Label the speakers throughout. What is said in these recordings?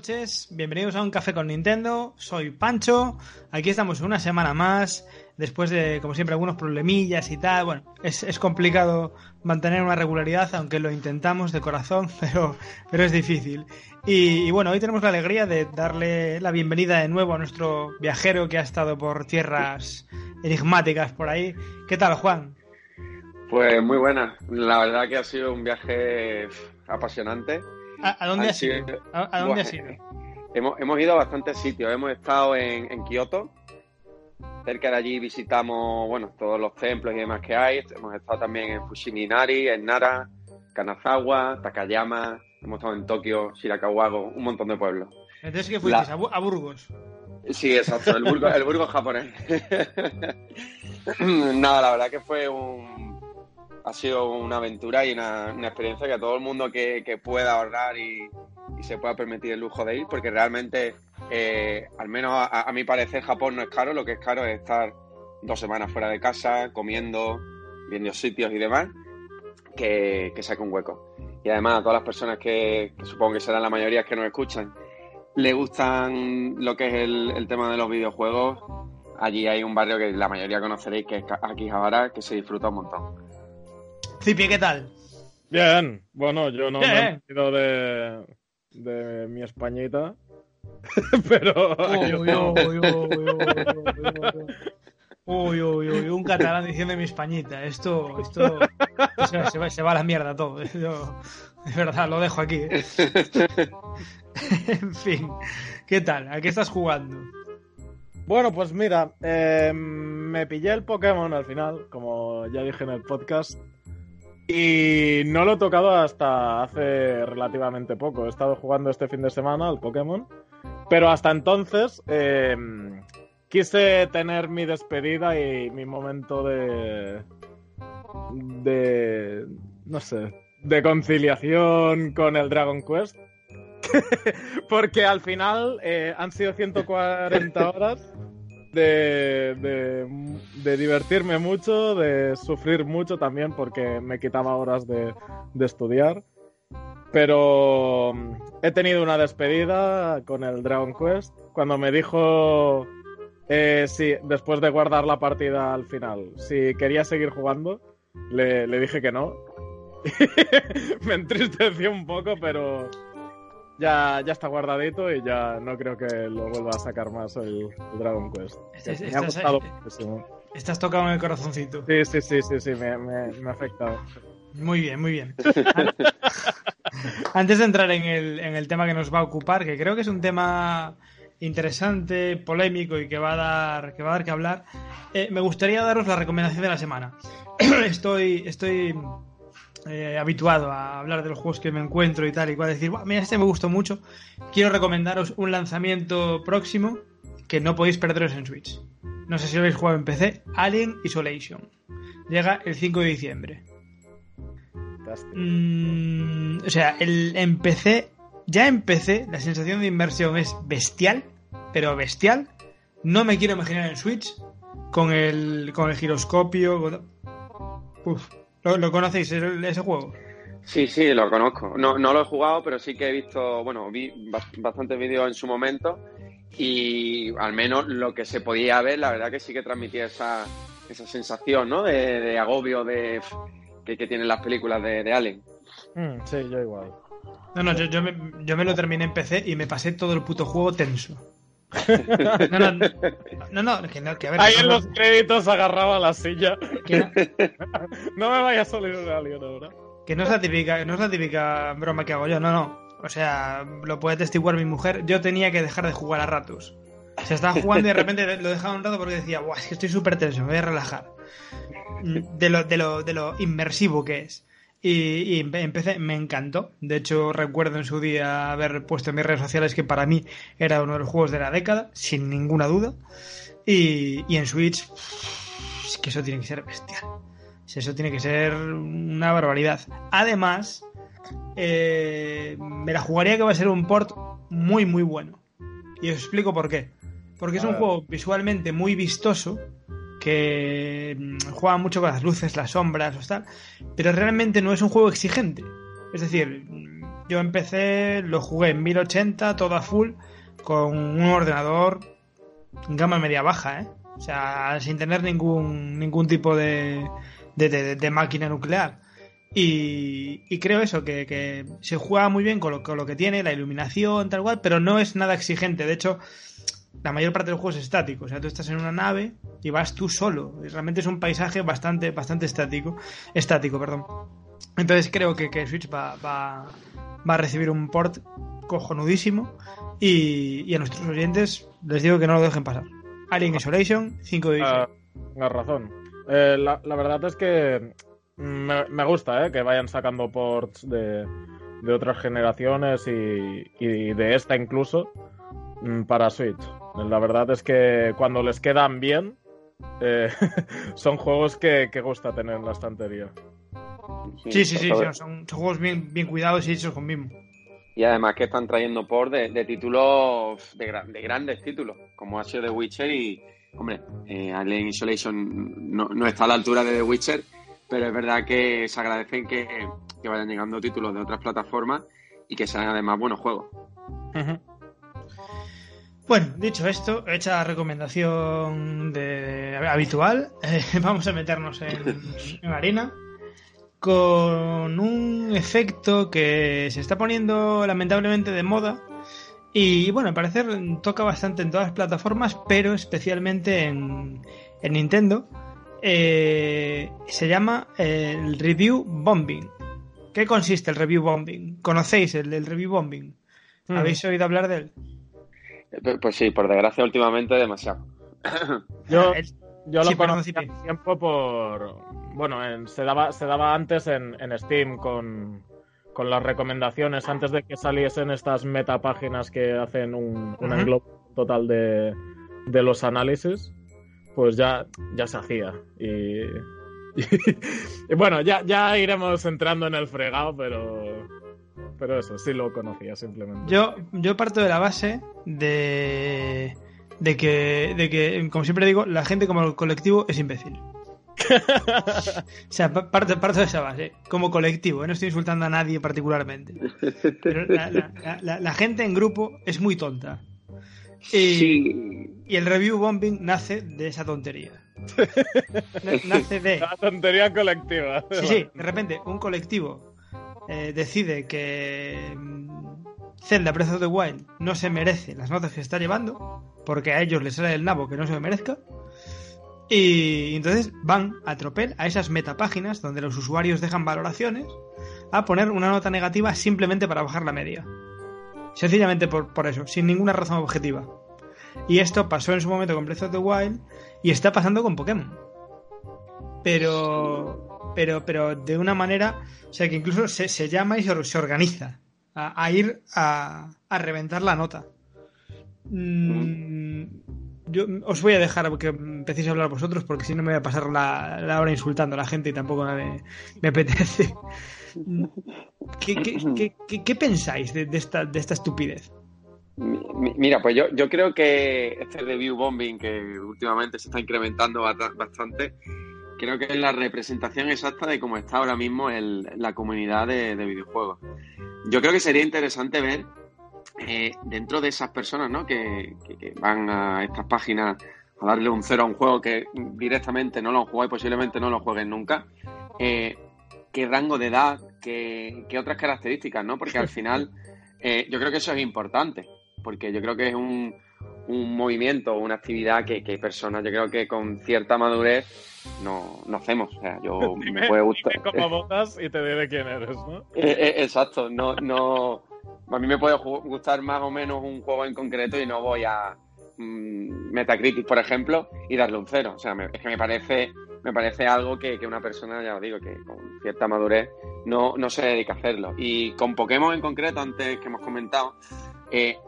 Speaker 1: Noches, bienvenidos a un café con Nintendo. Soy Pancho. Aquí estamos una semana más, después de, como siempre, algunos problemillas y tal. Bueno, es, complicado mantener una regularidad, aunque lo intentamos de corazón, pero, pero es difícil. Y, y bueno, hoy tenemos la alegría de darle la bienvenida de nuevo a nuestro viajero que ha estado por tierras enigmáticas por ahí. ¿Qué tal, Juan?
Speaker 2: Pues muy buena. La verdad que ha sido un viaje apasionante.
Speaker 1: ¿A, a dónde has ido?
Speaker 2: sido-
Speaker 1: ¿A, a dónde
Speaker 2: Buah,
Speaker 1: has ido?
Speaker 2: Hemos, hemos ido a bastantes sitios. Hemos estado en, en Kioto. Cerca de allí visitamos, bueno, todos los templos y demás que hay. Hemos estado también en Fushimi-Inari, en Nara, Kanazawa, Takayama. Hemos estado en Tokio, Shirakawago, un montón de pueblos.
Speaker 1: Entonces, ¿qué fuiste?
Speaker 2: La-
Speaker 1: A, Bu- a Burgos.
Speaker 2: Sí, exacto, el burgo, el burgo japonés. Nada, la verdad que fue un... Ha sido una aventura y una, experiencia que a todo el mundo que, pueda ahorrar y, se pueda permitir el lujo de ir, porque realmente, eh, al menos a, a mi parecer, Japón no es caro, lo que es caro es estar dos semanas fuera de casa, comiendo, viendo sitios y demás, que, que saque un hueco. Y además a todas las personas que, que supongo que serán la mayoría que nos escuchan, le gustan lo que es el, el tema de los videojuegos, allí hay un barrio que la mayoría conoceréis, que es Akihabara, que se disfruta un montón.
Speaker 1: Cipi, ¿qué tal?
Speaker 3: Bien, bueno, yo no
Speaker 1: Bien.
Speaker 3: me he ido de, de mi Españita, pero aquí
Speaker 1: Uy,
Speaker 3: estamos.
Speaker 1: uy, uy, uy, uy, uy, uy, uy, un catalán diciendo mi Españita. Esto, esto, se, se va, se va a la mierda todo. Yo, de verdad, lo dejo aquí. ¿eh? en fin, ¿qué tal? ¿A qué estás jugando?
Speaker 3: Bueno, pues mira, eh, me pillé el Pokémon al final, como ya dije en el podcast, y no lo he tocado hasta hace relativamente poco. He estado jugando este fin de semana al Pokémon, pero hasta entonces eh, quise tener mi despedida y mi momento de... de... no sé, de conciliación con el Dragon Quest. Porque al final eh, han sido 140 horas de, de, de divertirme mucho, de sufrir mucho también porque me quitaba horas de, de estudiar. Pero mm, he tenido una despedida con el Dragon Quest. Cuando me dijo, eh, después de guardar la partida al final, si quería seguir jugando, le, le dije que no. me entristeció un poco, pero ya, ya está guardadito y ya no creo que lo vuelva a sacar más el, el Dragon Quest. Me ha gustado muchísimo.
Speaker 1: Estás tocado en el corazoncito.
Speaker 3: Sí, sí, sí, sí, sí, me, me, me ha afectado.
Speaker 1: Muy bien, muy bien. An- Antes de entrar en el, en el tema que nos va a ocupar, que creo que es un tema interesante, polémico y que va a dar que va a dar que hablar, eh, me gustaría daros la recomendación de la semana. estoy estoy eh, habituado a hablar de los juegos que me encuentro y tal y cual, decir, "Buah, mira, este me gustó mucho. Quiero recomendaros un lanzamiento próximo que no podéis perderos en Switch. No sé si lo habéis jugado en PC, Alien Isolation. Llega el 5 de diciembre. Mm, o sea, el, en PC, ya en PC, la sensación de inversión es bestial, pero bestial. No me quiero imaginar en Switch con el, con el giroscopio. con- Uf, ¿lo, lo conocéis ese, ese juego?
Speaker 2: Sí, sí, lo conozco. No, no lo he jugado, pero sí que he visto, bueno, vi bas- bastantes vídeos en su momento y al menos lo que se podía ver, la verdad que sí que transmitía esa, esa sensación, ¿no? De, de agobio de que, que tienen las películas de, de Alien.
Speaker 3: Mm, sí, yo igual.
Speaker 1: No, no, yo, yo me, yo me lo terminé en PC y me pasé todo el puto juego tenso. No, no, no, no, que, no, que a ver.
Speaker 3: Ahí
Speaker 1: que
Speaker 3: en
Speaker 1: no-
Speaker 3: los créditos agarraba la silla.
Speaker 1: que no-
Speaker 3: No me vaya a salir un alien ahora.
Speaker 1: Que no es la típica, no es la típica broma que hago yo, no, no. O sea, lo puede testiguar mi mujer. Yo tenía que dejar de jugar a ratos. Se estaba jugando y de repente lo dejaba un rato porque decía, Buah, es que estoy súper tenso, me voy a relajar. de lo, de lo, de lo inmersivo que es. Y, y empecé, me encantó. De hecho, recuerdo en su día haber puesto en mis redes sociales que para mí era uno de los juegos de la década, sin ninguna duda. Y, y en Switch, es que eso tiene que ser bestial. Eso tiene que ser una barbaridad. Además, eh, me la jugaría que va a ser un port muy, muy bueno. Y os explico por qué. Porque es un juego visualmente muy vistoso, que mm, juega mucho con las luces, las sombras o tal, pero realmente no es un juego exigente. Es decir, yo empecé, lo jugué en 1080, todo a full, con un ordenador gama media baja, ¿eh? O sea, sin tener ningún, ningún tipo de, de, de, máquina nuclear. Y, y, creo eso, que, que, se juega muy bien con lo, con lo, que tiene, la iluminación, tal cual, pero no es nada exigente. De hecho, la mayor parte del juego es estático. O sea, tú estás en una nave y vas tú solo. Y realmente es un paisaje bastante, bastante estático. Estático, perdón. Entonces creo que, que Switch va, va, va, a recibir un port cojonudísimo. Y, y, a nuestros oyentes les digo que no lo dejen pasar. Alien Isolation 5 de.
Speaker 3: Uh, razón. Eh, la, la, verdad es que me, me gusta eh, que vayan sacando ports de, de otras generaciones y, y de esta incluso Mm, para Switch. La verdad es que cuando les quedan bien, eh, son juegos que, que, gusta tener en la estantería.
Speaker 1: Sí, sí, sí, sí son, son, juegos bien, bien cuidados y hechos con mismo.
Speaker 2: Y además que están trayendo por de, de títulos, de, de, grandes títulos, como ha sido The Witcher y, hombre, eh, Alien Isolation no, no, está a la altura de The Witcher, pero es verdad que se agradecen que, que vayan llegando títulos de otras plataformas y que sean además buenos juegos. Uh -huh.
Speaker 1: Bueno, dicho esto, hecha la recomendación de, habitual, eh, vamos a meternos en, en, harina con un efecto que se está poniendo lamentablemente de moda y bueno, al parecer toca bastante en todas las plataformas, pero especialmente en, en Nintendo. Eh, se llama el Review Bombing. ¿Qué consiste el Review Bombing? ¿Conocéis el, el Review Bombing? Mm. ¿Habéis oído hablar de él?
Speaker 2: Pues sí, por desgracia últimamente demasiado.
Speaker 3: Yo, yo sí, lo conocí hace tiempo por... Bueno, en, se, daba, se daba antes en, en Steam con, con, las recomendaciones, antes de que saliesen estas metapáginas que hacen un, un uh -huh. englobo total de, de, los análisis, pues ya, ya se hacía. Y, y, y bueno, ya, ya iremos entrando en el fregado, pero pero eso, sí lo conocía simplemente.
Speaker 1: Yo, yo parto de la base de, de, que, de que, como siempre digo, la gente como colectivo es imbécil. o sea, parto, parto de esa base, como colectivo, ¿eh? no estoy insultando a nadie particularmente. Pero la, la, la, la gente en grupo es muy tonta. Y, sí. y, el review bombing nace de esa tontería. nace de.
Speaker 3: La tontería colectiva.
Speaker 1: Sí, sí, de repente, un colectivo eh, decide que mm, Zelda Breath of the Wild no se merece las notas que está llevando, porque a ellos les sale el nabo que no se lo merezca. Y entonces van a tropel a esas metapáginas donde los usuarios dejan valoraciones a poner una nota negativa simplemente para bajar la media. Sencillamente por, por eso, sin ninguna razón objetiva. Y esto pasó en su momento con Breath of the Wild y está pasando con Pokémon. Pero, pero, pero de una manera, o sea, que incluso se, se llama y se, se organiza a, ir a, a, reventar la nota. Mm, yo os voy a dejar que empecéis a hablar vosotros porque si no me voy a pasar la, la hora insultando a la gente y tampoco me, me apetece. ¿Qué, qué, qué, qué pensáis de, de, esta, de esta estupidez?
Speaker 2: Mira, pues yo, yo creo que este review bombing que últimamente se está incrementando bastante, creo que es la representación exacta de cómo está ahora mismo el, la comunidad de, de, videojuegos. Yo creo que sería interesante ver eh, dentro de esas personas ¿no? que, que, que, van a estas páginas a darle un cero a un juego que directamente no lo han jugado y posiblemente no lo jueguen nunca, eh, qué rango de edad, qué, qué, otras características, ¿no? Porque al final eh, yo creo que eso es importante porque yo creo que es un, un movimiento, una actividad que, que, hay personas, yo creo que con cierta madurez no, no hacemos. O sea, yo
Speaker 3: dime,
Speaker 2: me puede gustar.
Speaker 3: Dime cómo votas y te diré quién eres, ¿no?
Speaker 2: Eh, eh, exacto, no, no. A mí me puede gustar más o menos un juego en concreto y no voy a mmm, Metacritic, por ejemplo, y darle un cero. O sea, me, es que me parece me parece algo que, una persona, ya os digo, que con cierta madurez no, no se dedica a hacerlo. Y con Pokémon en concreto, antes que hemos comentado, eh,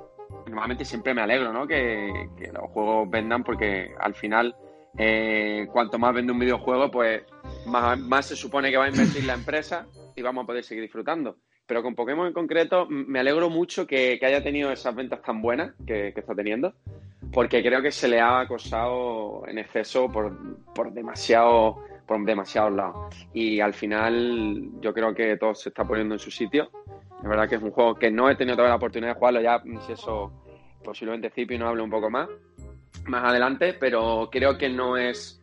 Speaker 2: normalmente siempre me alegro, ¿no? Que, los juegos vendan porque al final, eh, cuanto más vende un videojuego, pues más, se supone que va a invertir la empresa y vamos a poder seguir disfrutando. Pero con Pokémon en concreto, me alegro mucho que, haya tenido esas ventas tan buenas que, está teniendo, porque creo que se le ha acosado en exceso por, por demasiado por demasiados lados. Y al final yo creo que todo se está poniendo en su sitio es verdad que es un juego que no he tenido toda la oportunidad de jugarlo ya, si eso posiblemente Zipi no hable un poco más, más adelante, pero creo que no es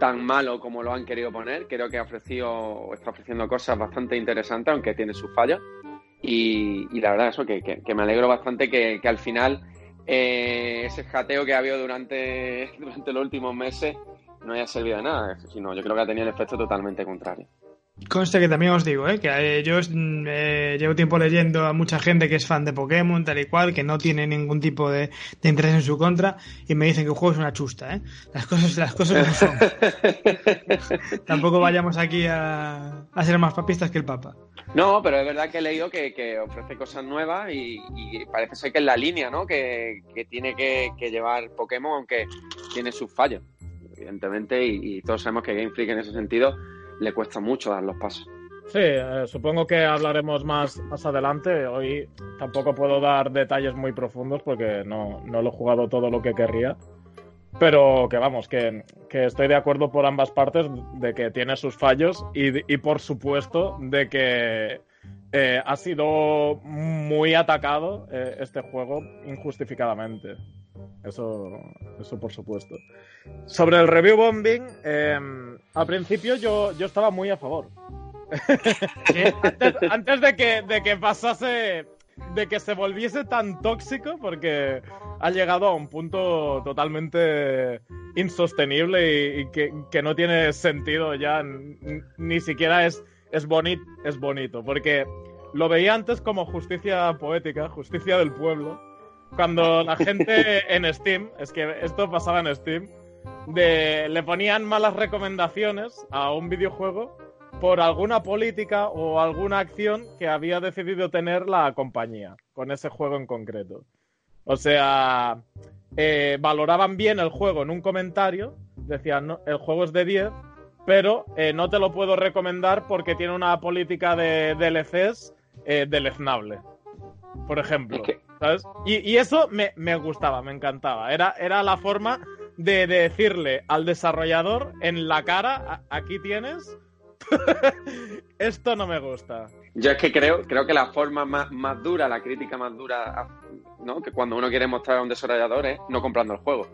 Speaker 2: tan malo como lo han querido poner. Creo que ha ofrecido, está ofreciendo cosas bastante interesantes, aunque tiene sus fallos. Y, la verdad, eso, que, me alegro bastante que, al final eh, ese jateo que ha habido durante, durante los últimos meses no haya servido de nada, sino yo creo que ha tenido el efecto totalmente contrario.
Speaker 1: Conste que también os digo, ¿eh? que eh, yo mm, eh, llevo tiempo leyendo a mucha gente que es fan de Pokémon, tal y cual, que no tiene ningún tipo de, interés en su contra, y me dicen que el juego es una chusta. ¿eh? Las cosas las cosas no son. Tampoco vayamos aquí a, ser más papistas que el Papa.
Speaker 2: No, pero es verdad que he leído que, ofrece cosas nuevas y, parece ser que es la línea ¿no? que, tiene que, llevar Pokémon, aunque tiene sus fallos, evidentemente, y, y todos sabemos que Game Freak en ese sentido le cuesta mucho dar los pasos.
Speaker 3: Sí, eh, supongo que hablaremos más, más adelante. Hoy tampoco puedo dar detalles muy profundos porque no, no lo he jugado todo lo que querría. Pero que vamos, que, estoy de acuerdo por ambas partes de que tiene sus fallos y, por supuesto de que eh, ha sido muy atacado eh, este juego injustificadamente. Eso, eso por supuesto. Sobre el review bombing, em, al principio yo, yo estaba muy a favor. antes, de, que, de que pasase, de que se volviese tan tóxico, porque ha llegado a un punto totalmente insostenible y, que, no tiene sentido ya, ni siquiera es, es, es bonito, porque lo veía antes como justicia poética, justicia del pueblo cuando la gente en Steam, es que esto pasaba en Steam, de, le ponían malas recomendaciones a un videojuego por alguna política o alguna acción que había decidido tener la compañía con ese juego en concreto. O sea, eh, valoraban bien el juego en un comentario, decían, no, el juego es de 10, pero eh, no te lo puedo recomendar porque tiene una política de DLCs eh, deleznable, por ejemplo. Y, eso me, gustaba, me encantaba. Era, era la forma de, decirle al desarrollador en la cara, aquí tienes, esto no me gusta.
Speaker 2: Yo es que creo, creo que la forma más, más dura, la crítica más dura, ¿no? que cuando uno quiere mostrar a un desarrollador es no comprando el juego.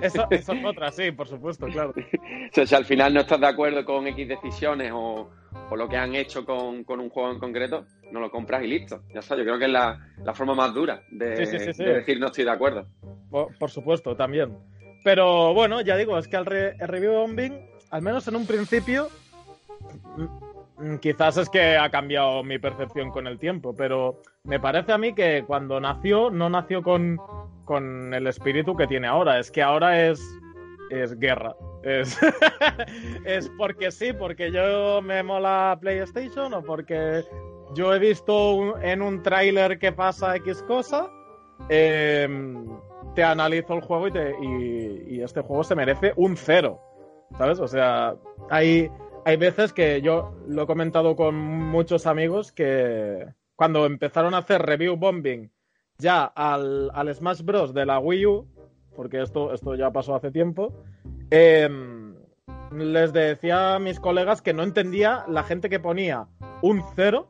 Speaker 3: Eso, eso es otra, sí, por supuesto, claro.
Speaker 2: o sea, si al final no estás de acuerdo con X decisiones o, o lo que han hecho con, con, un juego en concreto, no lo compras y listo. Ya está, yo creo que es la, la forma más dura de, decir no estoy de acuerdo.
Speaker 3: Por, supuesto, también. Pero bueno, ya digo, es que el, el review bombing, al menos en un principio, quizás es que ha cambiado mi percepción con el tiempo, pero me parece a mí que cuando nació, no nació con, con el espíritu que tiene ahora. Es que ahora es, es guerra. Es, es porque sí, porque yo me mola PlayStation o porque yo he visto en un tráiler que pasa X cosa, em, te analizo el juego y, y, este juego se merece un cero. ¿Sabes? O sea, hay, hay veces que yo lo he comentado con muchos amigos que cuando empezaron a hacer review bombing ya al, al Smash Bros. de la Wii U, porque esto, esto ya pasó hace tiempo, em, les decía a mis colegas que no entendía la gente que ponía un cero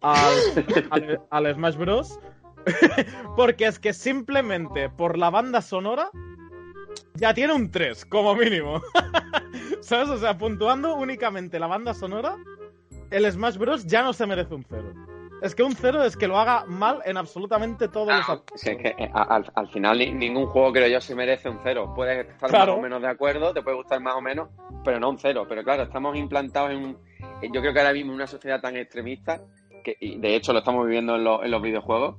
Speaker 3: al, Smash Bros. porque es que simplemente por la banda sonora ya tiene un 3, como mínimo. ¿Sabes? O sea, puntuando únicamente la banda sonora, el Smash Bros. ya no se merece un 0. Es que un 0 es que lo haga mal en absolutamente todos los
Speaker 2: ah, es que eh, al, final ningún juego creo yo se merece un 0. Puedes estar más o menos de acuerdo, te puede gustar más o menos, pero no un 0. Pero claro, estamos implantados en Yo creo que ahora mismo en una sociedad tan extremista y de hecho lo estamos viviendo en, los videojuegos,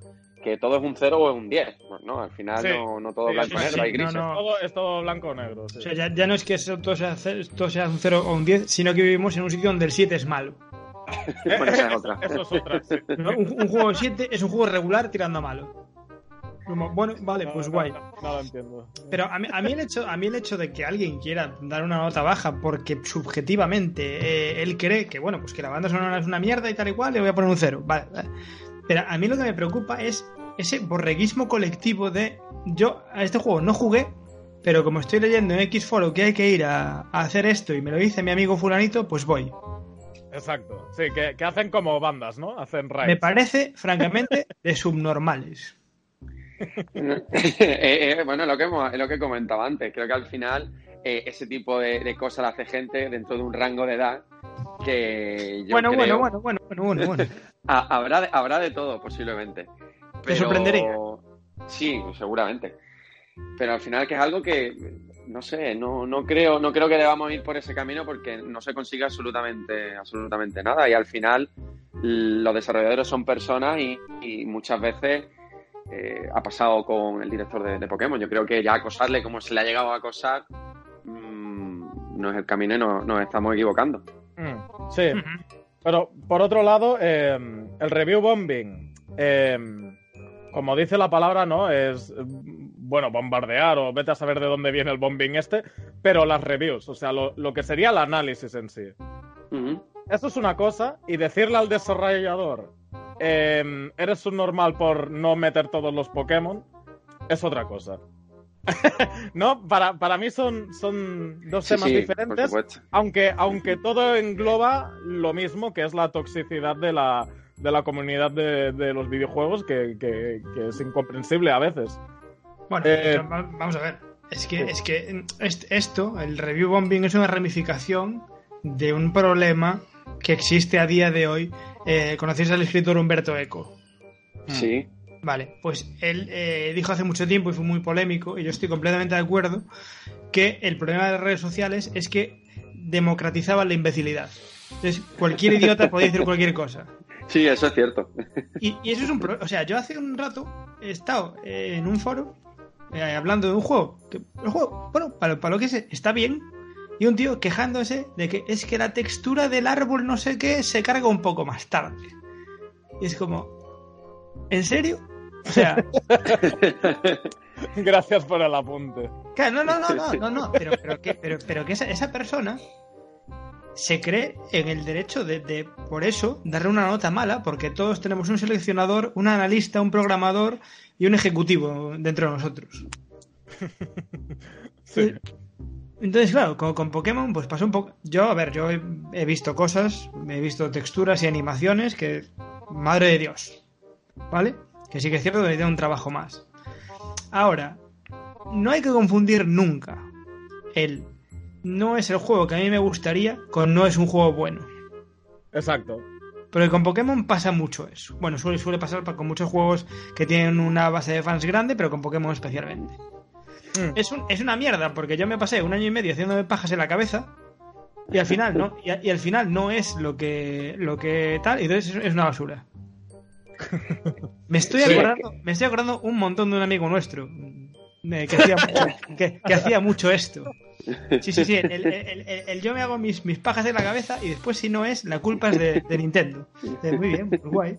Speaker 2: que todo es un 0 o es un 10. ¿no? Al final
Speaker 3: Sí.
Speaker 2: no, no todo
Speaker 3: Sí,
Speaker 2: blanco
Speaker 1: sí,
Speaker 2: negro,
Speaker 1: sí,
Speaker 2: hay
Speaker 1: no,
Speaker 2: grises.
Speaker 1: no.
Speaker 3: Todo, es todo blanco o negro. sí.
Speaker 1: O sea, ya, ya no es que eso todo sea, todo sea un 0 o un 10, sino que vivimos en un sitio donde el 7 es malo.
Speaker 2: Bueno, esa es otra.
Speaker 3: Eso es otra, sí.
Speaker 1: ¿no? Un, un juego 7 es un juego regular tirando a malo. Como, bueno, vale,
Speaker 3: No,
Speaker 1: pues
Speaker 3: no,
Speaker 1: guay.
Speaker 3: No, no lo entiendo.
Speaker 1: Pero a mí, a, mí el hecho, a mí el hecho de que alguien quiera dar una nota baja porque subjetivamente eh, él cree que, bueno, pues que la banda sonora es una mierda y tal y cual, le voy a poner un cero. Vale, vale. Pero a mí lo que me preocupa es ese borreguismo colectivo de yo a este juego no jugué, pero como estoy leyendo en X foro que hay que ir a, a hacer esto y me lo dice mi amigo fulanito, pues voy.
Speaker 3: Exacto. Sí, que, que hacen como bandas, ¿no? Hacen raids.
Speaker 1: Me parece, francamente, de subnormales.
Speaker 2: Eh, eh, bueno, lo que, hemos, lo que comentaba antes, creo que al final eh, ese tipo de, de cosas la hace gente dentro de un rango de edad que yo
Speaker 1: Bueno,
Speaker 2: creo
Speaker 1: bueno, bueno, bueno, bueno, bueno, bueno.
Speaker 2: ha- habrá, de, habrá de todo posiblemente.
Speaker 1: ¿Te
Speaker 2: Pero-
Speaker 1: sorprendería?
Speaker 2: Sí, seguramente. Pero al final que es algo que no sé, no, no creo, no creo que debamos ir por ese camino porque no se consigue absolutamente, absolutamente nada. Y al final los desarrolladores son personas y, y muchas veces eh, ha pasado con el director de, de Pokémon. Yo creo que ya acosarle como se le ha llegado a acosar mm, no es el camino y no- nos estamos equivocando.
Speaker 3: Mm, sí. Pero por otro lado, eh, el review bombing, eh, como dice la palabra, ¿no? Es, bueno, bombardear o vete a saber de dónde viene el bombing este, pero las reviews, o sea, lo, lo que sería el análisis en sí. Eso es una cosa, y decirle al desarrollador, eh, eres un normal por no meter todos los Pokémon, es otra cosa. no, para, para mí son, son dos
Speaker 2: Sí,
Speaker 3: temas
Speaker 2: sí,
Speaker 3: diferentes, aunque, aunque todo engloba lo mismo, que es la toxicidad de la, de la comunidad de, de los videojuegos, que, que- que es incomprensible a veces.
Speaker 1: Bueno,
Speaker 3: Eh,
Speaker 1: vamos a ver. Es que, es que est- esto, el review bombing, es una ramificación de un problema que existe a día de hoy. Eh, ¿Conocéis al escritor Humberto Eco?
Speaker 2: Sí.
Speaker 1: Vale, pues él eh, dijo hace mucho tiempo y fue muy polémico, y yo estoy completamente de acuerdo, que el problema de las redes sociales es que democratizaban la imbecilidad. Entonces, cualquier idiota podía decir cualquier cosa.
Speaker 2: Sí, eso es cierto.
Speaker 1: Y, y eso es un problema. O sea, yo hace un rato he estado eh, en un foro eh, hablando de un juego. Que el juego, bueno, para, para lo que es, está bien. Y un tío quejándose de que es que la textura del árbol no sé qué se carga un poco más tarde. Y es como. ¿En serio? O sea,
Speaker 3: Gracias por el apunte.
Speaker 1: claro, no, no, no, no, no, no. Pero, pero que, pero, pero que esa, esa persona se cree en el derecho de, de, por eso, darle una nota mala, porque todos tenemos un seleccionador, un analista, un programador y un ejecutivo dentro de nosotros.
Speaker 3: Sí.
Speaker 1: Entonces, claro, con, con Pokémon, pues pasó un poco. Yo, a ver, yo he, he visto cosas, he visto texturas y animaciones que. Madre de Dios. ¿Vale? Que sí que es cierto que necesita un trabajo más. Ahora, no hay que confundir nunca el no es el juego que a mí me gustaría con no es un juego bueno.
Speaker 3: Exacto.
Speaker 1: Porque con Pokémon pasa mucho eso. Bueno, suele, suele pasar pa- con muchos juegos que tienen una base de fans grande, pero con Pokémon especialmente.
Speaker 3: Mm.
Speaker 1: Es, un- es una mierda, porque yo me pasé un año y medio haciéndome pajas en la cabeza. Y al final, ¿no? Y, a- y al final no es lo que, lo que tal, y entonces es, es una basura. Me estoy
Speaker 3: Sí.
Speaker 1: me estoy acordando un montón de un amigo nuestro que, hacía, que, que hacía mucho esto. Sí, sí, sí. El, el- el- el- el yo me hago mis, mis pajas en la cabeza y después, si no es, la culpa es de, de Nintendo. Eh, Muy bien, muy guay.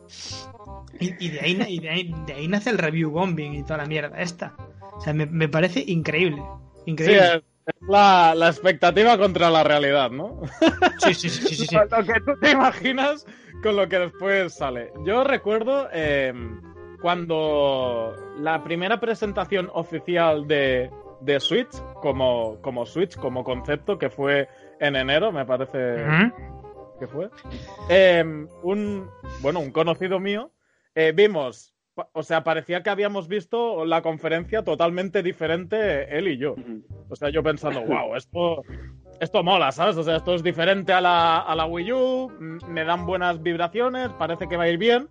Speaker 1: Y, y de, ahí, na- y de, ahí, de ahí nace el review bombing y toda la mierda esta. O sea, me, me parece increíble.
Speaker 3: Sí,
Speaker 1: Increíble.
Speaker 3: es es la, la expectativa contra la realidad, ¿no?
Speaker 1: Sí, sí, sí, sí, sí, sí.
Speaker 3: Lo que tú te imaginas con lo que después sale. Yo recuerdo eh, cuando la primera presentación oficial de, de Switch, como, como Switch, como concepto, que fue en enero, me parece que fue. eh, un, bueno, un conocido mío, eh, vimos, o sea, parecía que habíamos visto la conferencia totalmente diferente él y yo. O sea, yo pensando, wow, esto, esto mola, ¿sabes? O sea, esto es diferente a la, a la Wii U, me dan buenas vibraciones, parece que va a ir bien.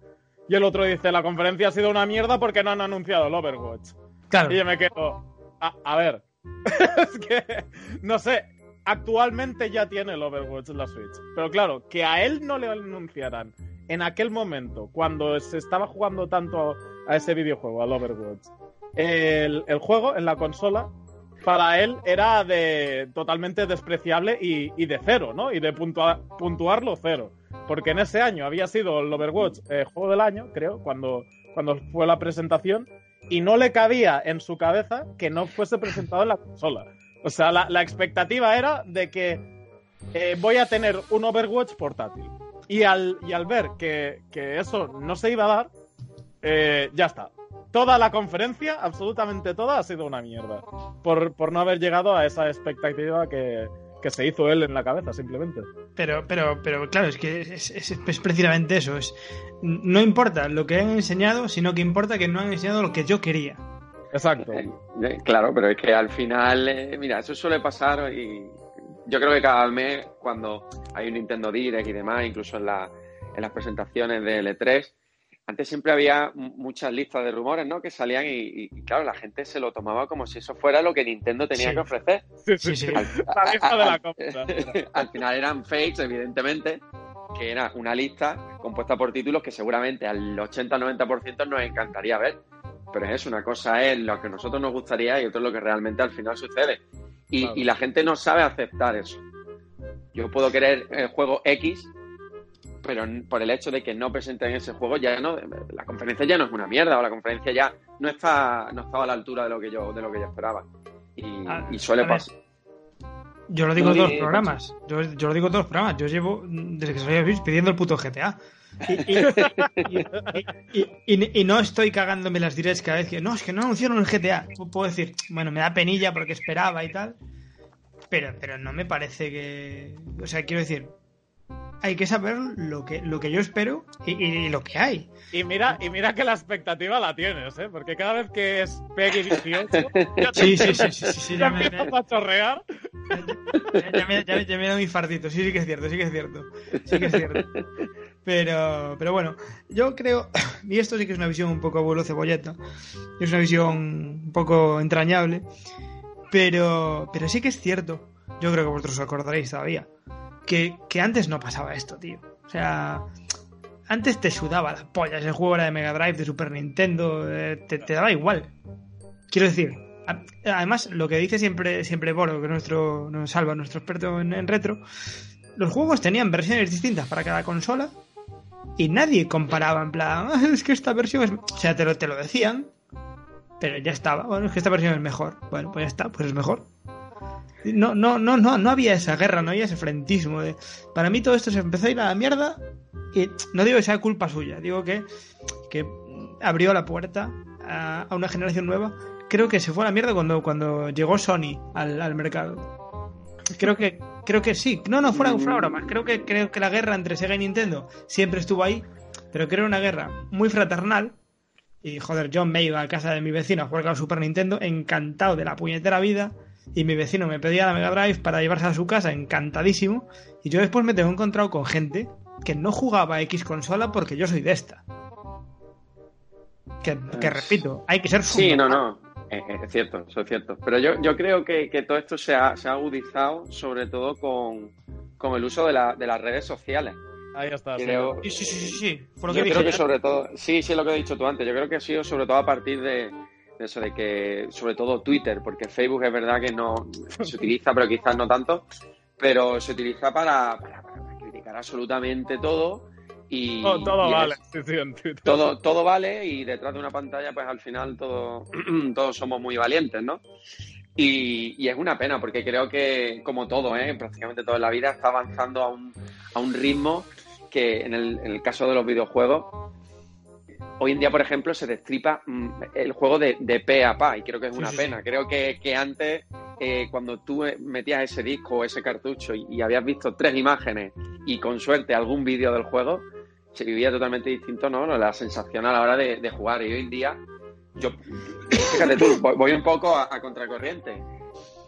Speaker 3: Y el otro dice, la conferencia ha sido una mierda porque no han anunciado el Overwatch.
Speaker 1: Claro.
Speaker 3: Y yo me quedo, a, a ver, es que, no sé, actualmente ya tiene el Overwatch en la Switch. Pero claro, que a él no le anunciaran en aquel momento, cuando se estaba jugando tanto a ese videojuego, al Overwatch, el, el juego en la consola para él era de totalmente despreciable y, y de cero, ¿no? Y de puntua- puntuarlo cero. Porque en ese año había sido el Overwatch eh, juego del año, creo, cuando, cuando fue la presentación, y no le cabía en su cabeza que no fuese presentado en la consola. O sea, la, expectativa era de que eh, voy a tener un Overwatch portátil. Y al, y al ver que, que eso no se iba a dar, eh, ya está. Toda la conferencia, absolutamente toda, ha sido una mierda. Por, por no haber llegado a esa expectativa que, que se hizo él en la cabeza, simplemente.
Speaker 1: Pero, pero, pero claro, es que es, es- es precisamente eso. Es, no importa lo que han enseñado, sino que importa que no han enseñado lo que yo quería.
Speaker 3: Exacto.
Speaker 2: Eh, eh, Claro, pero es que al final, eh, mira, eso suele pasar y yo creo que cada mes cuando hay un Nintendo Direct y demás, incluso en, la- en las presentaciones de L3, antes siempre había muchas listas de rumores, ¿no? Que salían y, y- y, claro, la gente se lo tomaba como si eso fuera lo que Nintendo tenía
Speaker 1: Sí.
Speaker 2: que ofrecer.
Speaker 3: Sí,
Speaker 1: Sí, sí.
Speaker 2: Al,
Speaker 3: La lista de la
Speaker 2: al-
Speaker 3: compra.
Speaker 2: al final eran fakes, evidentemente, que era una lista compuesta por títulos que seguramente al 80-90% nos encantaría ver. Pero es eso, una cosa es lo que a nosotros nos gustaría y otra es lo que realmente al final sucede. Y,
Speaker 3: Claro.
Speaker 2: y la gente no sabe aceptar eso. Yo puedo querer el juego X, pero por el hecho de que no presenten ese juego, ya no, la conferencia ya no es una mierda, o la conferencia ya no está, no estaba a la altura de lo que yo, de lo que yo esperaba. Y,
Speaker 1: A-
Speaker 2: y suele pasar.
Speaker 1: Yo lo digo todos los programas. Yo, yo lo digo todos los programas. Yo llevo, mm, desde que salió Switch, pidiendo el puto GTA. Y, y- y- y- y- y no estoy cagándome las directs cada vez que. No, es que no anunciaron el GTA. Puedo decir, bueno, me da penilla porque esperaba y tal. Pero, pero no me parece que. O sea, quiero decir. Hay que saber lo que, lo que yo espero y, y- y lo que hay.
Speaker 3: Y mira, y mira que la expectativa la tienes, ¿eh? Porque cada vez que es Peggy 18, ya te
Speaker 1: Sí, sí, sí, sí, sí, sí,
Speaker 3: ya
Speaker 1: ya me-
Speaker 3: a chorrear.
Speaker 1: Ya, ya me, ya me- ya me da mi fardito, sí, sí que es cierto, sí que es cierto. Sí que es cierto. Pero, pero bueno, yo creo, y esto sí que es una visión un poco abuelo cebolleta, es una visión un poco entrañable, pero, pero sí que es cierto, yo creo que vosotros os acordaréis todavía, que, antes no pasaba esto, tío. O sea, antes te sudaba la polla, ese juego era de Mega Drive, de Super Nintendo, eh, te, daba igual. Quiero decir, además, lo que dice siempre, siempre Boro, que es nuestro, nos salva, nuestro experto en, en retro, los juegos tenían versiones distintas para cada consola y nadie comparaba en plan, "Ah, es que esta versión es... O sea, te lo, te lo decían, pero ya estaba. Bueno, es que esta versión es mejor. Bueno, pues ya está, pues es mejor. No, no, no, no, no había esa guerra, no había ese frentismo. De... Para mí todo esto se empezó a ir a la mierda y no digo que sea culpa suya, digo que, que abrió la puerta a, una generación nueva. Creo que se fue a la mierda cuando, cuando llegó Sony al, al mercado. Creo que, creo que sí. No, no, fuera, fuera broma. Creo que, creo que la guerra entre Sega y Nintendo siempre estuvo ahí, pero creo una guerra muy fraternal. Y joder, yo me iba a casa de mi vecino a jugar la Super Nintendo, encantado de la puñetera vida. Y mi vecino me pedía la Mega Drive para llevarse a su casa, encantadísimo. Y yo después me tengo encontrado con gente que no jugaba a X consola porque yo soy de esta. Que, que repito, hay que ser
Speaker 2: Sí, no, no. Es, es cierto, eso es cierto. Pero yo, yo creo que, que todo esto se ha, se ha agudizado sobre todo con, con el uso de, la- de las redes sociales.
Speaker 3: Ahí está. sí.
Speaker 2: Creo,
Speaker 1: Sí, sí, sí, sí, sí. Fue lo
Speaker 2: yo
Speaker 1: que
Speaker 2: creo
Speaker 1: dije.
Speaker 2: que sobre todo, sí, sí, lo que he dicho tú antes, yo creo que ha sido sobre todo a partir de eso, de que, sobre todo Twitter, porque Facebook es verdad que no se utiliza, pero quizás no tanto, pero se utiliza para, para- para criticar absolutamente todo y...
Speaker 3: Todo, todo
Speaker 2: y
Speaker 3: vale.
Speaker 2: es-
Speaker 3: Sí, sí, en Twitter.
Speaker 2: todo, todo vale y detrás de una pantalla, pues al final todo, todos somos muy valientes, ¿no? Y, y es una pena porque creo que, como todo, ¿eh? prácticamente toda la vida está avanzando a un, a un ritmo que en el, en el caso de los videojuegos, hoy en día, por ejemplo, se destripa mm, el juego de, de pe a pa y creo que es
Speaker 1: Sí,
Speaker 2: una
Speaker 1: sí,
Speaker 2: pena.
Speaker 1: sí.
Speaker 2: Creo que, que antes, eh, cuando tú eh, metías ese disco o ese cartucho y, y habías visto tres imágenes y con suerte algún vídeo del juego, se vivía totalmente distinto, ¿no? La sensación a la hora de, de jugar. Y hoy en día, yo, fíjate tú, voy, un poco a, a contracorriente.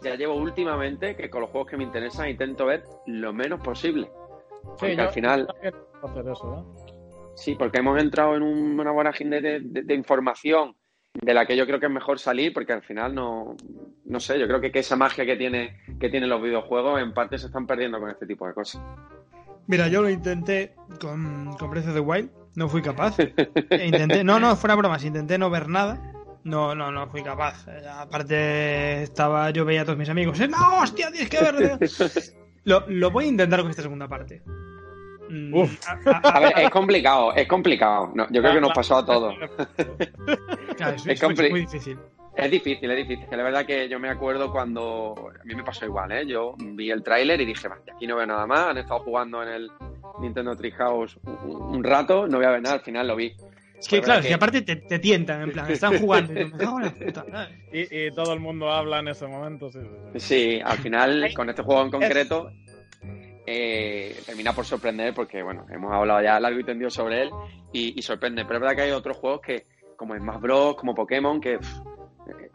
Speaker 2: Ya llevo últimamente que con los juegos que me interesan intento ver lo menos posible. Porque
Speaker 3: yo-
Speaker 2: al final,
Speaker 3: yo también puedo hacer eso.
Speaker 2: Sí, porque hemos entrado en un- una vorágine de, de- de información de la que yo creo que es mejor salir, porque al final no, no sé, yo creo que, que esa magia que tiene que tienen los videojuegos en parte se están perdiendo con este tipo de cosas.
Speaker 1: Mira, yo lo intenté con, con Breath of the Wild, no fui capaz. E intenté, no, no, fuera bromas, intenté no ver nada. No, no, no fui capaz. Eh, Aparte, estaba, yo veía a todos mis amigos. "Eh, ¡No, hostia, tienes que verlo! lo, lo voy a intentar con esta segunda parte. Mm,
Speaker 3: Uf.
Speaker 1: a- a-
Speaker 2: A ver, es complicado, es complicado. No, yo creo que nos pasó a todos.
Speaker 1: claro, es,
Speaker 2: es
Speaker 1: es
Speaker 2: compli-
Speaker 1: muy difícil.
Speaker 2: Es difícil, es difícil. La verdad que yo me acuerdo cuando. A mí me pasó igual, ¿eh? Yo vi el tráiler y dije, "Va, de aquí no veo nada más. Han estado jugando en el Nintendo Treehouse un, un rato, no voy a ver nada. Al final lo vi.
Speaker 1: Es que,
Speaker 2: La
Speaker 1: claro, que
Speaker 2: que-
Speaker 1: aparte te, te tientan, en plan, están jugando. y
Speaker 3: todo el mundo habla en ese momento, sí. sí, sí.
Speaker 2: Sí, al final, con este juego en concreto, eh, termina por sorprender porque, bueno, hemos hablado ya largo y tendido sobre él y, y sorprende. Pero es verdad que hay otros juegos que, como Smash Bros, como Pokémon, que pff, eh,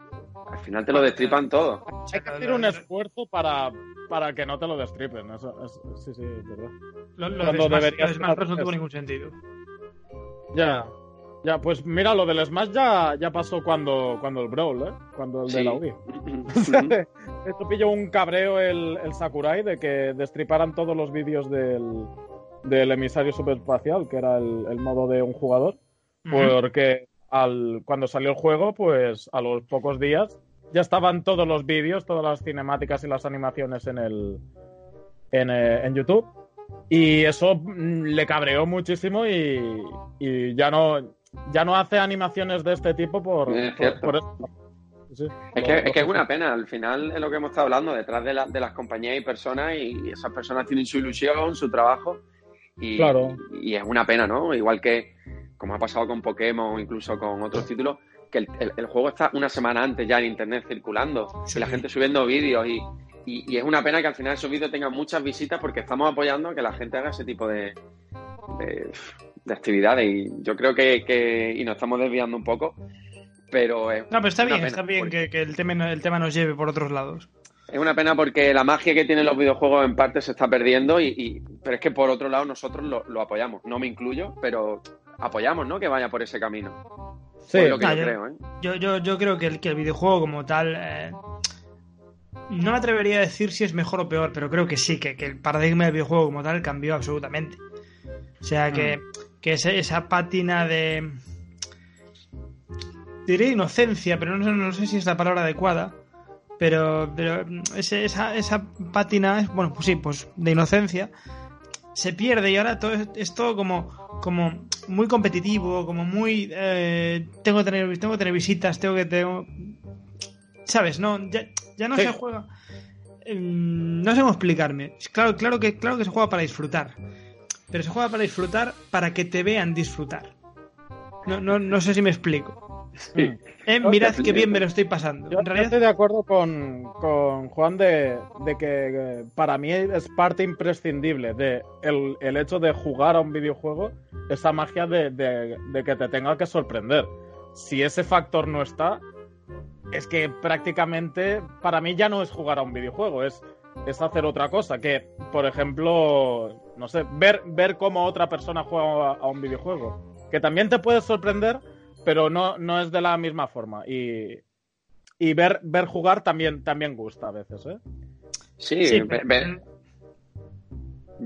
Speaker 2: al final te lo destripan todo.
Speaker 3: Hay que hacer un esfuerzo para, para que no te lo destripen. Eso, es- sí, sí, es verdad.
Speaker 1: Lo, lo
Speaker 3: Cuando
Speaker 1: de Smash,
Speaker 3: deberías
Speaker 1: lo de Smash Bros no tuvo ningún sentido.
Speaker 3: Ya. Ya, pues mira, lo del Smash ya, ya pasó cuando, cuando el Brawl, ¿eh? Cuando el de la Wii. Esto pilló un cabreo el, el Sakurai de que destriparan todos los vídeos del, del emisario superespacial, que era el, el modo de un jugador, porque al, cuando salió el juego, pues a los pocos días ya estaban todos los vídeos, todas las cinemáticas y las animaciones en el en, eh, en YouTube. Y eso mm, le cabreó muchísimo y, y ya no ya no hace animaciones de este tipo por,
Speaker 2: Es
Speaker 3: por-
Speaker 2: cierto.
Speaker 3: por eso. Sí,
Speaker 2: Es que, es que es una pena, al final es lo que hemos estado hablando, detrás de, la- de las compañías y personas, y esas personas tienen su ilusión, su trabajo, y,
Speaker 3: Claro.
Speaker 2: y es una pena, ¿no? Igual que, como ha pasado con Pokémon o incluso con otros títulos, que el, el- el juego está una semana antes ya en internet circulando,
Speaker 1: Sí.
Speaker 2: y la gente subiendo vídeos, y, y- y es una pena que al final esos vídeos tengan muchas visitas porque estamos apoyando a que la gente haga ese tipo de, de, de actividades, y yo creo que, que- y nos estamos desviando un poco, pero es
Speaker 1: No, pero está bien, está bien
Speaker 2: porque-
Speaker 1: que, que el, tema, el tema nos lleve por otros lados.
Speaker 2: Es una pena porque la magia que tienen los videojuegos en parte se está perdiendo, y, y- pero es que por otro lado nosotros lo, lo apoyamos. No me incluyo, pero apoyamos, ¿no? Que vaya por ese camino.
Speaker 3: Sí.
Speaker 2: Es lo que
Speaker 1: Ah,
Speaker 2: yo
Speaker 1: yo-
Speaker 2: creo, ¿eh?
Speaker 1: Yo, yo, yo creo que el, que el videojuego como tal... eh, no me atrevería a decir si es mejor o peor, pero creo que sí, que, que el paradigma del videojuego como tal cambió absolutamente. O sea, que, que esa pátina de... Diré inocencia, pero no, sé- no sé si es la palabra adecuada. Pero, pero ese- esa, esa pátina, es, bueno, pues sí, pues de inocencia, se pierde y ahora todo es, es todo como, como muy competitivo, como muy... eh, tengo, que tener, tengo que tener visitas, tengo que... Tengo, ¿Sabes? No, ya, ya no
Speaker 3: Sí.
Speaker 1: se juega... em, no sé cómo explicarme. Claro, claro, que, claro que se juega para disfrutar. Pero se juega para disfrutar para que te vean disfrutar. No, no, no sé si me explico.
Speaker 2: Sí.
Speaker 1: Eh, mirad qué bien me lo estoy pasando.
Speaker 3: Yo,
Speaker 1: En realidad,
Speaker 3: estoy de acuerdo con, con Juan de, de que eh, para mí es parte imprescindible de el, el hecho de jugar a un videojuego, esa magia de, de- de que te tenga que sorprender. Si ese factor no está, es que prácticamente para mí ya no es jugar a un videojuego, es, es hacer otra cosa. Que, por ejemplo, no sé, ver, ver cómo otra persona juega a, a un videojuego. Que también te puede sorprender, pero no, no es de la misma forma. Y, y ver, ver jugar también, también gusta a veces, ¿eh?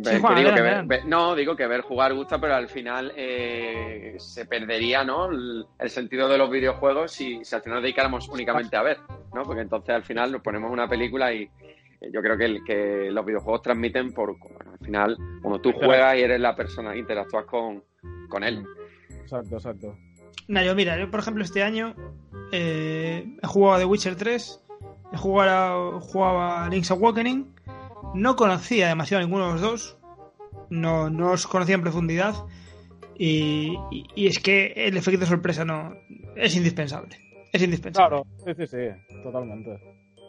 Speaker 2: Sí,
Speaker 1: Juan,
Speaker 2: digo que ver- no, digo que ver jugar gusta, pero al final eh, se perdería, ¿no? El, el sentido de los videojuegos si, si al final nos dedicáramos únicamente a ver, ¿no? Porque entonces al final nos ponemos una película y yo creo que, el- que los videojuegos transmiten por, bueno, al final, cuando tú juegas y eres la persona, interactúas con, con él.
Speaker 3: Exacto, exacto.
Speaker 1: Nah, yo mira, yo por ejemplo este año eh, he jugado a The Witcher 3, he jugado a, jugado a Link's Awakening, no conocía demasiado a ninguno de los dos, no, no os conocía en profundidad y, y- y es que el efecto de sorpresa no es indispensable, es indispensable.
Speaker 3: Claro, sí, sí, sí, totalmente.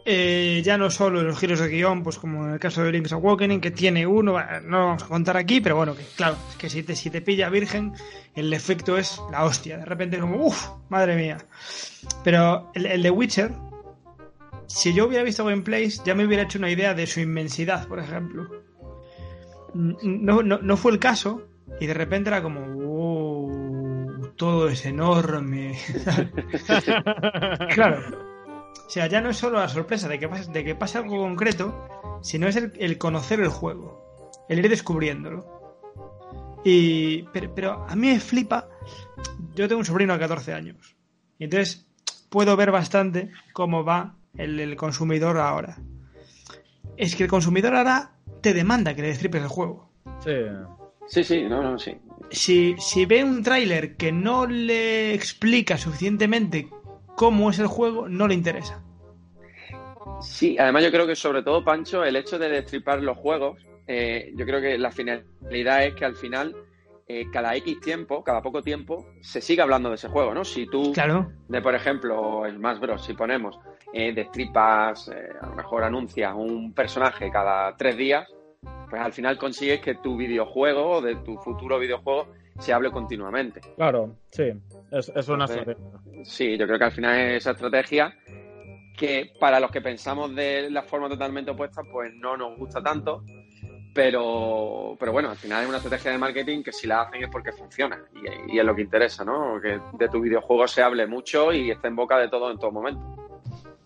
Speaker 1: Eh, ya no solo los giros de guion, pues como en el caso de Link's Awakening, que tiene uno, no lo vamos a contar aquí, pero bueno, que claro, es que si te, si te pilla virgen, el efecto es la hostia. De repente como, uff, madre mía. Pero el, de Witcher, si yo hubiera visto gameplays, ya me hubiera hecho una idea de su inmensidad, por ejemplo. N- No, no, no fue el caso, y de repente era como, wow, todo es enorme. claro. O sea, ya no es solo la sorpresa de que pase, de que pase algo concreto, sino es el, el conocer el juego, el ir descubriéndolo. Y, pero, pero a mí me flipa. Yo tengo un sobrino de 14 años. Y entonces, puedo ver bastante cómo va el, el consumidor ahora. Es que el consumidor ahora te demanda que le destripes el juego.
Speaker 3: Sí.
Speaker 2: Sí, sí, no, no, sí.
Speaker 1: Si, si ve un tráiler que no le explica suficientemente cómo es el juego, no le interesa.
Speaker 2: Sí, además yo creo que sobre todo, Pancho, el hecho de destripar los juegos, eh, yo creo que la finalidad es que al final, eh, cada X tiempo, cada poco tiempo, se siga hablando de ese juego, ¿no? Si tú,
Speaker 1: Claro.
Speaker 2: de por ejemplo, Smash Bros, si ponemos, eh, destripas, a lo mejor anuncias un personaje cada tres días, pues al final consigues que tu videojuego o de tu futuro videojuego se hable continuamente.
Speaker 3: Claro, sí. Es, es una
Speaker 2: Entonces,
Speaker 3: estrategia.
Speaker 2: Sí, yo creo que al final es esa estrategia que para los que pensamos de la forma totalmente opuesta, pues no nos gusta tanto. Pero, pero bueno, al final es una estrategia de marketing que si la hacen es porque funciona y, y es lo que interesa, ¿no? Que de tu videojuego se hable mucho y esté en boca de todo en todo momento.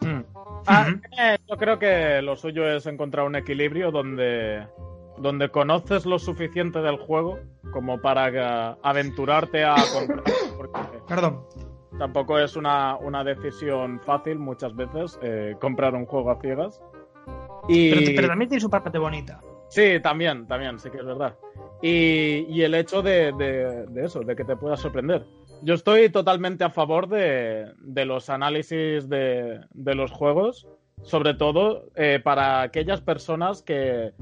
Speaker 3: Mm. Ah, eh, yo creo que lo suyo es encontrar un equilibrio donde, donde conoces lo suficiente del juego como para que- aventurarte a comprar.
Speaker 1: Perdón.
Speaker 3: tampoco es una, una decisión fácil muchas veces eh, comprar un juego a ciegas. Y...
Speaker 1: Pero, pero también tiene su parte bonita.
Speaker 3: Sí, también, también, sí que es verdad. Y, y el hecho de, de- de eso, de que te pueda sorprender. Yo estoy totalmente a favor de, de los análisis de, de los juegos, sobre todo eh, para aquellas personas que,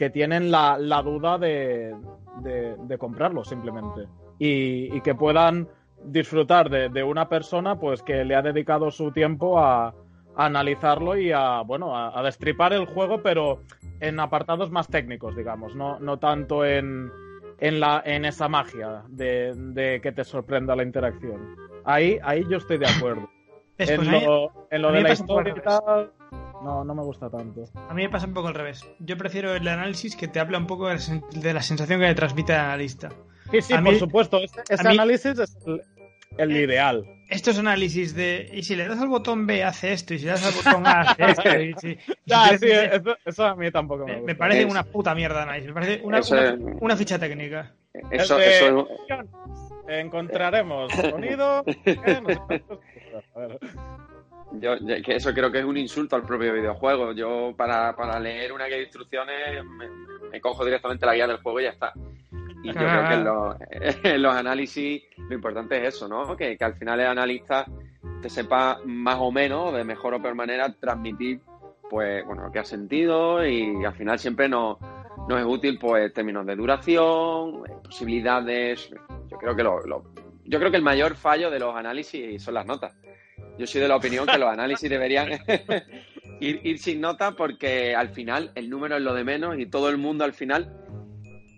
Speaker 3: que tienen la, la duda de, de, de comprarlo simplemente. Y, y que puedan disfrutar de, de una persona pues que le ha dedicado su tiempo a, a analizarlo y a bueno a, a destripar el juego, pero en apartados más técnicos, digamos, no, no tanto en, en, la, en esa magia de, de que te sorprenda la interacción. Ahí, ahí yo estoy de acuerdo. En, lo, en lo de la historia y tal, no, no me gusta tanto.
Speaker 1: a mí me pasa un poco al revés. Yo prefiero el análisis que te habla un poco de la, sen- de la sensación que le transmite al analista.
Speaker 3: Sí, sí,
Speaker 1: A
Speaker 3: por
Speaker 1: mí-
Speaker 3: supuesto.
Speaker 1: A mí-
Speaker 3: análisis es el, el
Speaker 1: Eh,
Speaker 3: ideal.
Speaker 1: Estos análisis de. Y si le das al botón B hace esto, y si le das al botón A hace esto. Y si, y si
Speaker 3: Ya,
Speaker 1: quieres-
Speaker 3: sí, eso, eso a mí tampoco me gusta.
Speaker 1: me parece
Speaker 2: Es-
Speaker 1: una puta mierda análisis. Me parece una, una-
Speaker 2: es-
Speaker 1: una ficha técnica.
Speaker 2: Eso,
Speaker 3: El de-
Speaker 2: eso
Speaker 3: Encontraremos sonido.
Speaker 2: Yo, que eso creo que es un insulto al propio videojuego. Yo para, para leer una guía de instrucciones me, me cojo directamente la guía del juego y ya está. Y yo creo que en los, en los análisis lo importante es eso, ¿no? Que, que al final el analista te sepa más o menos, de mejor o peor manera, transmitir pues bueno lo que ha sentido y al final siempre nos, nos es útil pues términos de duración, eh, posibilidades. Yo creo que lo, lo- yo creo que el mayor fallo de los análisis son las notas. Yo soy de la opinión que los análisis deberían ir, ir sin nota porque al final el número es lo de menos y todo el mundo al final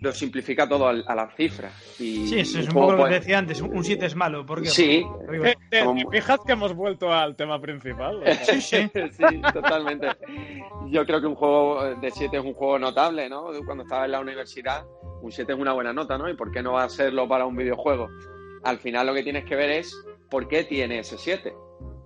Speaker 2: lo simplifica todo al- a, las cifras. Y,
Speaker 1: Sí, eso es un poco lo que
Speaker 2: pues,
Speaker 1: decía antes. Un 7 es malo.
Speaker 2: Sí.
Speaker 1: Porque- digo,
Speaker 3: Eh, ¿Te,
Speaker 2: Como-
Speaker 3: te fijas que hemos vuelto al tema principal?
Speaker 1: Sí, sí.
Speaker 2: sí, totalmente. Yo creo que un juego de 7 es un juego notable, ¿no? Cuando estaba en la universidad, un 7 es una buena nota, ¿no? ¿Y por qué no va a serlo para un videojuego? Al final lo que tienes que ver es por qué tiene ese 7,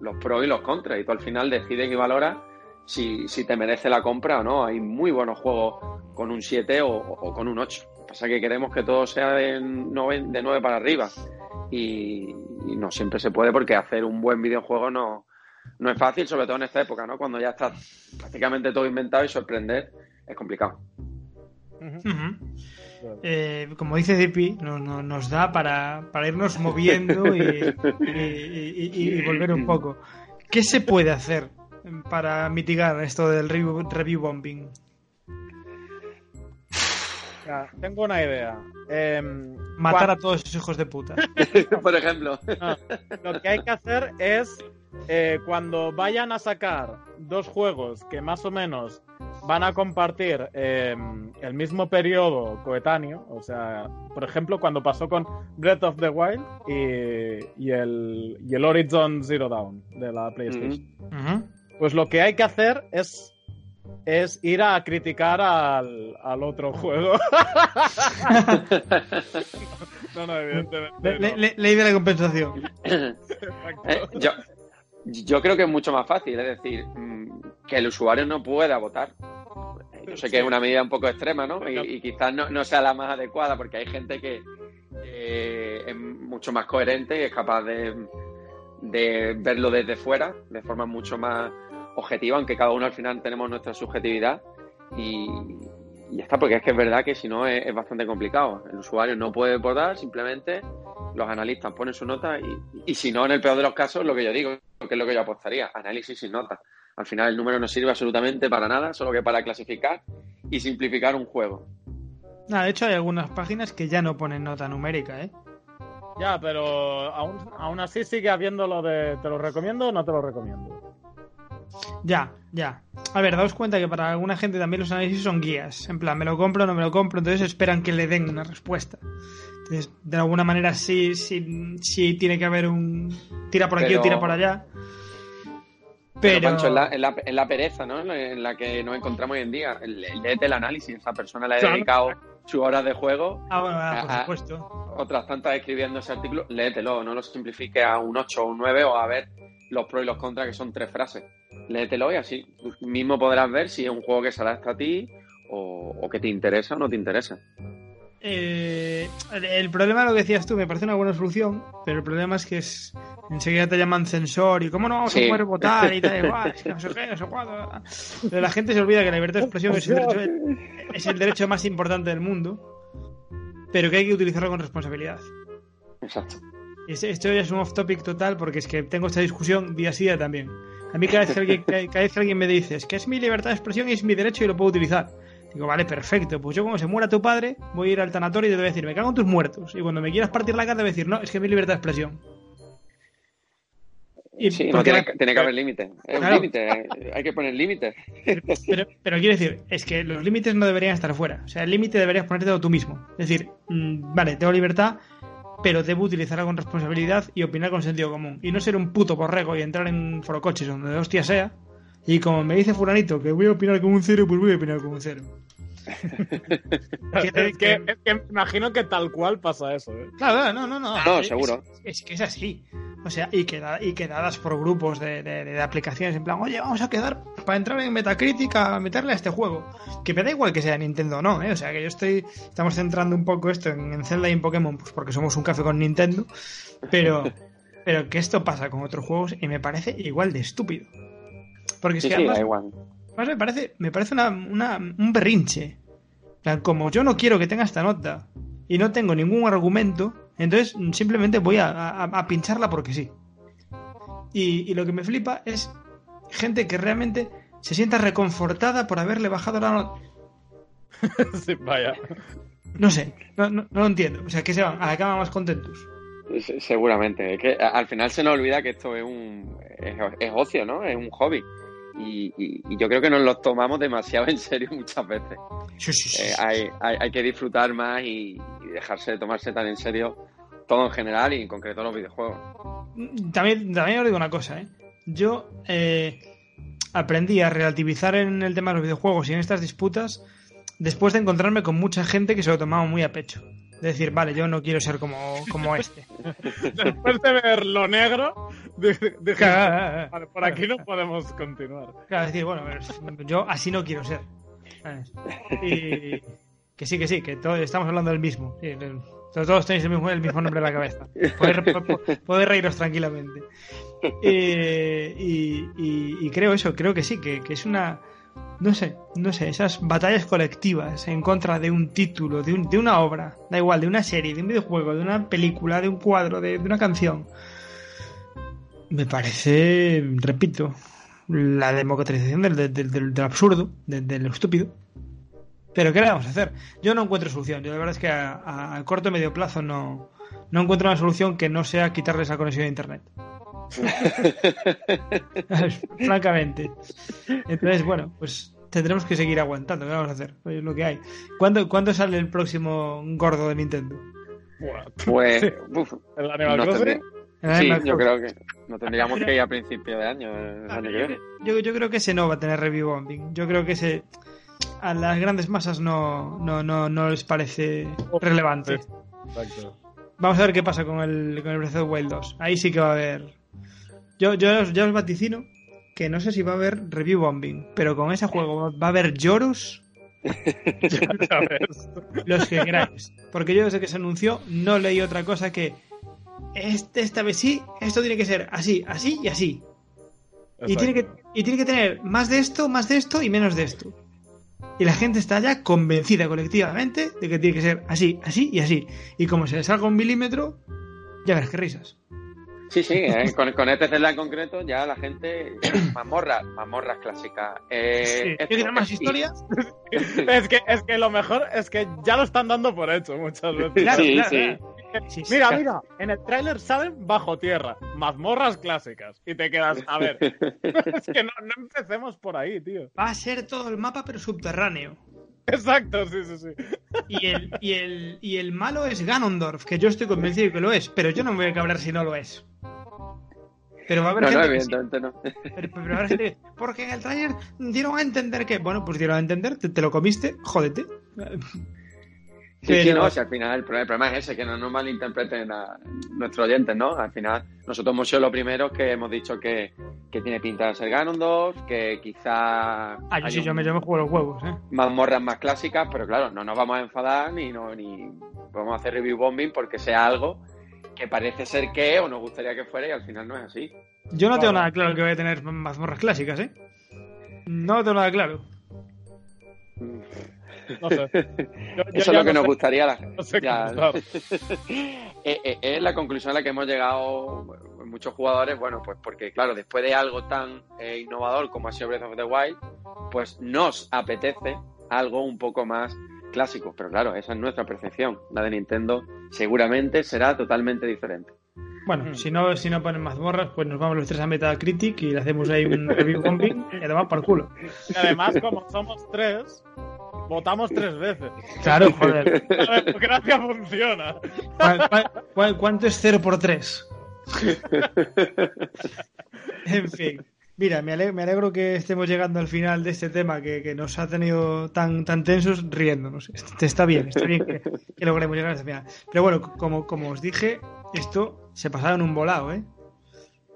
Speaker 2: los pros y los contras, y tú al final decides y valoras si, si te merece la compra o no. Hay muy buenos juegos con un 7 o, o con un 8. Lo que pasa es que queremos que todo sea de 9, de 9 para arriba. Y, y no siempre se puede porque hacer un buen videojuego no, no es fácil, sobre todo en esta época, ¿no? Cuando ya está prácticamente todo inventado y sorprender es complicado.
Speaker 1: Eh, como dice Zipi, no- no- nos da para, para irnos moviendo y, y- y- y- y volver un poco. ¿Qué se puede hacer para mitigar esto del review, review bombing?
Speaker 3: Ya, tengo una idea. Em,
Speaker 1: Matar a todos esos hijos de puta.
Speaker 2: Por ejemplo.
Speaker 3: Lo que hay que hacer es eh, cuando vayan a sacar dos juegos que más o menos van a compartir eh, el mismo periodo coetáneo, o sea, por ejemplo, cuando pasó con Breath of the Wild y, y el, y el Horizon Zero Dawn de la PlayStation. Pues lo que hay que hacer es, es ir a criticar al, al otro juego. no, no, evidentemente.
Speaker 1: Le- le-
Speaker 3: no.
Speaker 1: le- ley de la compensación.
Speaker 3: Exacto.
Speaker 2: Eh, yo, yo creo que es mucho más fácil, es decir, mm, que el usuario no pueda votar. Yo sé que es una medida un poco extrema, ¿no? Y, y quizás no, no sea la más adecuada, porque hay gente que eh, es mucho más coherente y es capaz de, de verlo desde fuera, de forma mucho más objetiva, aunque cada uno al final tenemos nuestra subjetividad. Y, y ya está, porque es que es verdad que si no es, es bastante complicado. El usuario no puede votar, simplemente los analistas ponen su nota y, y, si no, en el peor de los casos, lo que yo digo, que es lo que yo apostaría, análisis sin nota. Al final el número no sirve absolutamente para nada, solo que para clasificar y simplificar un juego.
Speaker 1: Nada, de hecho hay algunas páginas que ya no ponen nota numérica, ¿eh?
Speaker 3: Ya, pero aún, aún así sigue habiendo lo de te lo recomiendo o no te lo recomiendo.
Speaker 1: Ya, ya. A ver, daos cuenta que para alguna gente también los análisis son guías. En plan, me lo compro o no me lo compro, entonces esperan que le den una respuesta. Entonces, de alguna manera sí, sí, sí tiene que haber un tira por aquí
Speaker 2: Pero-
Speaker 1: o tira por allá.
Speaker 2: Pero,
Speaker 1: Pero,
Speaker 2: Pancho, es la, es la- es la pereza, ¿no? En la que nos encontramos hoy en día. Léete el análisis. Esa persona le ha dedicado sus horas de juego,
Speaker 1: Ah, bueno, ah, por
Speaker 2: ah.
Speaker 1: supuesto.
Speaker 2: otras tantas escribiendo ese artículo. Léetelo, no lo simplifique a un 8 o un 9 o a ver los pros y los contras, que son tres frases. Léetelo y así mismo podrás ver si es un juego que se adapta a ti o, o que te interesa o no te interesa.
Speaker 1: Eh, el- problema, lo que decías tú, me parece una buena solución, pero el problema es que es enseguida te llaman censor y cómo no vamos
Speaker 2: Sí.
Speaker 1: a poder votar y tal, igual, es que no sé qué, no sé cuándo. Pero la gente se olvida que la libertad de expresión es el, derecho, es el derecho más importante del mundo, pero que hay que utilizarlo con responsabilidad.
Speaker 2: Exacto.
Speaker 1: Esto ya es un off topic total porque es que tengo esta discusión día a día también. A mí cada vez que alguien, cada cada vez que alguien me dice es que es mi libertad de expresión y es mi derecho y lo puedo utilizar. Digo, vale, perfecto. Pues yo cuando se muera tu padre voy a ir al tanatorio y te voy a decir, me cago en tus muertos. Y cuando me quieras partir la cara te voy a decir, no, es que es mi libertad de expresión. Y
Speaker 2: Sí, no tiene,
Speaker 1: la-
Speaker 2: tiene que haber límites. Es
Speaker 1: Claro.
Speaker 2: un límite, eh, hay que poner límites.
Speaker 1: Pero, pero quiero decir, es que los límites no deberían estar fuera. O sea, el límite deberías ponértelo tú mismo. Es decir, mm, vale, tengo libertad, pero debo utilizarla con responsabilidad y opinar con sentido común. Y no ser un puto borrego y entrar en forocoches donde de hostia sea. Y como me dice fulanito que voy a opinar como un cero, pues voy a opinar como un cero.
Speaker 3: Es que, es que imagino que tal cual pasa eso. ¿eh?
Speaker 1: Claro, claro, no, no, no.
Speaker 2: No,
Speaker 1: Es-
Speaker 2: seguro.
Speaker 1: Es, que es así. O sea, y, queda, y quedadas por grupos de, de- de aplicaciones en plan, oye, vamos a quedar para entrar en Metacritic a meterle a este juego. Que me da igual que sea Nintendo o no, ¿eh? O sea, que yo estoy. Estamos centrando un poco esto en, en Zelda y en Pokémon, pues porque somos un café con Nintendo. Pero, pero que esto pasa con otros juegos y me parece igual de estúpido. Porque es
Speaker 2: Sí,
Speaker 1: que
Speaker 2: sí,
Speaker 1: además,
Speaker 2: da igual.
Speaker 1: además me parece, me parece una, una- un berrinche. Plan, como yo no quiero que tenga esta nota y no tengo ningún argumento, entonces simplemente voy a, a- a pincharla porque sí. Y, y lo que me flipa es gente que realmente se sienta reconfortada por haberle bajado la nota.
Speaker 3: Sí, vaya.
Speaker 1: No sé, no, no- no lo entiendo. O sea, que se van a la cama más contentos.
Speaker 2: Se- Seguramente. Es que al final se nos olvida que esto es un es, es ocio, ¿no? Es un hobby. Y, y- y yo creo que nos lo tomamos demasiado en serio muchas veces.
Speaker 1: Sí, sí, sí.
Speaker 2: Eh, hay, hay, hay que disfrutar más y, y dejarse de tomarse tan en serio todo en general y en concreto los videojuegos.
Speaker 1: También, también os digo una cosa, ¿eh? Yo eh, aprendí a relativizar en el tema de los videojuegos y en estas disputas después de encontrarme con mucha gente que se lo tomaba muy a pecho. De decir, vale, yo no quiero ser como, como este.
Speaker 3: Después de ver lo negro, dije,
Speaker 1: Claro,
Speaker 3: vale, por aquí no podemos continuar.
Speaker 1: Claro, decir, bueno, yo así no quiero ser. Y que sí, que sí, que todos estamos hablando del mismo. Sí, el- todos tenéis el mismo, el mismo nombre en la cabeza. Podéis, po- po- podéis reíros tranquilamente. Eh, y, y- y creo eso, creo que sí, que, que es una. No sé, no sé, esas batallas colectivas en contra de un título, de, un- de una obra, da igual, de una serie, de un videojuego, de una película, de un cuadro, de, de una canción. Me parece, repito, la democratización del, del- del- del- del absurdo, del, de lo estúpido. Pero ¿qué le vamos a hacer? Yo no encuentro solución. Yo la verdad es que a, a- a corto y medio plazo no, no encuentro una solución que no sea quitarles la conexión a internet. Francamente. Entonces, bueno, pues tendremos que seguir aguantando. ¿Qué vamos a hacer? Pues es lo que hay. ¿Cuándo, ¿Cuándo sale el próximo gordo de Nintendo?
Speaker 2: Pues, uf,
Speaker 3: El Animal
Speaker 2: no
Speaker 3: Crossing.
Speaker 2: Sí,
Speaker 1: Animal
Speaker 2: yo creo que no tendríamos que ir a principio de año, el
Speaker 1: Ah,
Speaker 2: año
Speaker 1: yo, yo- yo creo que ese no va a tener review bombing. Yo creo que ese a las grandes masas no, no, no, no les parece relevante.
Speaker 3: Exacto.
Speaker 1: Vamos a ver qué pasa con el, con el Breath of the Wild 2. Ahí sí que va a haber. Yo, yo os- ya os vaticino que no sé si va a haber review bombing, pero con ese juego va a haber lloros los que queráis. Porque yo desde que se anunció no leí otra cosa que este, esta vez sí, esto tiene que ser así, así y así. Y tiene, que, y tiene que tener más de esto, más de esto y menos de esto. Y la gente está ya convencida colectivamente de que tiene que ser así, así y así. Y como se le salga un milímetro, ya verás qué risas.
Speaker 2: Sí, sí, eh, con, con este Zelda en concreto ya la gente... Mazmorras, mazmorras clásicas. Eh,
Speaker 1: Sí,
Speaker 2: esto-
Speaker 1: ¿Quiere más historias?
Speaker 3: Es que, es que lo mejor es que ya lo están dando por hecho muchas veces.
Speaker 1: Claro,
Speaker 2: Sí,
Speaker 1: claro,
Speaker 2: sí.
Speaker 1: claro. Sí, sí,
Speaker 3: Mira, mira, en el tráiler salen bajo tierra, mazmorras clásicas. Y te quedas, a ver, es que no, no empecemos por ahí, tío.
Speaker 1: Va a ser todo el mapa, pero subterráneo.
Speaker 3: Exacto, sí, sí, sí.
Speaker 1: Y el, y el, y el malo es Ganondorf, que yo estoy convencido de que lo es, pero yo no me voy a cabrear si no lo es. Pero va a haber
Speaker 2: No, no,
Speaker 1: gente sí.
Speaker 2: evidentemente no.
Speaker 1: Pero, pero habrá gente que- porque en el trailer dieron a entender que, bueno, pues dieron a entender, te, te lo comiste, jódete.
Speaker 2: Sí, sí, no, si al final el problema, el problema es ese, que no nos malinterpreten a nuestros oyentes, ¿no? Al final, nosotros hemos sido los primeros que hemos dicho que, que tiene pinta de ser Ganondorf, que quizá
Speaker 1: Ah, yo sí, yo me, yo me juego los huevos, ¿eh?
Speaker 2: mazmorras más clásicas, pero claro, no nos vamos a enfadar ni, no, ni vamos a hacer review bombing porque sea algo que parece ser que o nos gustaría que fuera y al final no es así.
Speaker 1: Yo no tengo nada claro que voy a tener mazmorras clásicas, ¿eh? No tengo nada claro.
Speaker 3: No sé. Yo- yo
Speaker 2: Eso es lo que
Speaker 3: no
Speaker 2: nos
Speaker 3: sé-
Speaker 2: gustaría a la gente.
Speaker 3: No sé
Speaker 2: Ya. Eh, eh, es la conclusión a la que hemos llegado muchos jugadores, bueno, pues porque claro, después de algo tan eh, innovador como ha sido Breath of the Wild, pues nos apetece algo un poco más clásico, pero claro, esa es nuestra percepción, la de Nintendo seguramente será totalmente diferente.
Speaker 1: Bueno, si no, si no ponen mazmorras, pues nos vamos los tres a Metacritic y le hacemos ahí un review bombing y damos por culo.
Speaker 3: Y además, como somos tres, votamos tres veces.
Speaker 1: Claro, joder.
Speaker 3: La democracia funciona.
Speaker 1: ¿Cuál- cuál- cuál- cuánto es 0 por 3? En fin. Mira, me alegro, me alegro que estemos llegando al final de este tema que, que nos ha tenido tan, tan tensos riéndonos. Este- Está bien, está bien que, que logremos llegar hasta el final. Pero bueno, como, como os dije, esto se pasaba en un volado, ¿eh?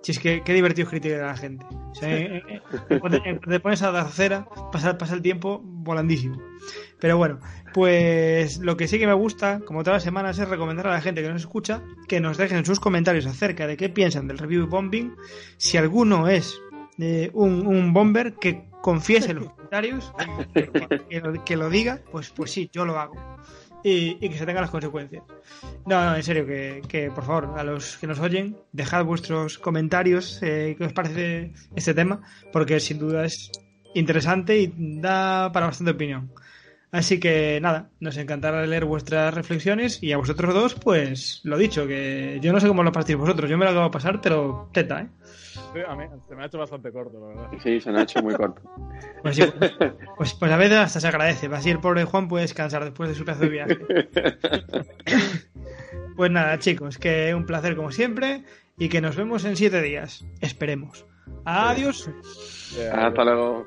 Speaker 1: Si es que qué divertido es criticar a la gente. Eh, eh, eh, te, pones a dar cera, pasa, pasa el tiempo volandísimo. Pero bueno, pues lo que sí que me gusta, como todas las semanas, es recomendar a la gente que nos escucha que nos dejen sus comentarios acerca de qué piensan del review bombing. Si alguno es eh, un, un bomber, que confiese en los comentarios, que lo, que lo diga, pues, pues sí, yo lo hago. Y, y que se tengan las consecuencias. No, no, en serio, que, que, por favor, a los que nos oyen, dejad vuestros comentarios, eh, qué os parece este tema, porque sin duda es interesante y da para bastante opinión. Así que nada, nos encantará leer vuestras reflexiones y a vosotros dos, pues lo dicho, que yo no sé cómo lo partís vosotros, yo me lo acabo de pasar, pero teta, ¿eh?
Speaker 3: Sí, a mí se me ha hecho bastante corto, la verdad.
Speaker 2: Sí, se nos ha hecho muy corto.
Speaker 1: Pues, sí, pues, pues, pues a veces hasta se agradece, así el pobre Juan puede descansar después de su pedazo de viaje. Pues nada, chicos, que un placer como siempre y que nos vemos en siete días. Esperemos. Adiós.
Speaker 2: Hasta luego.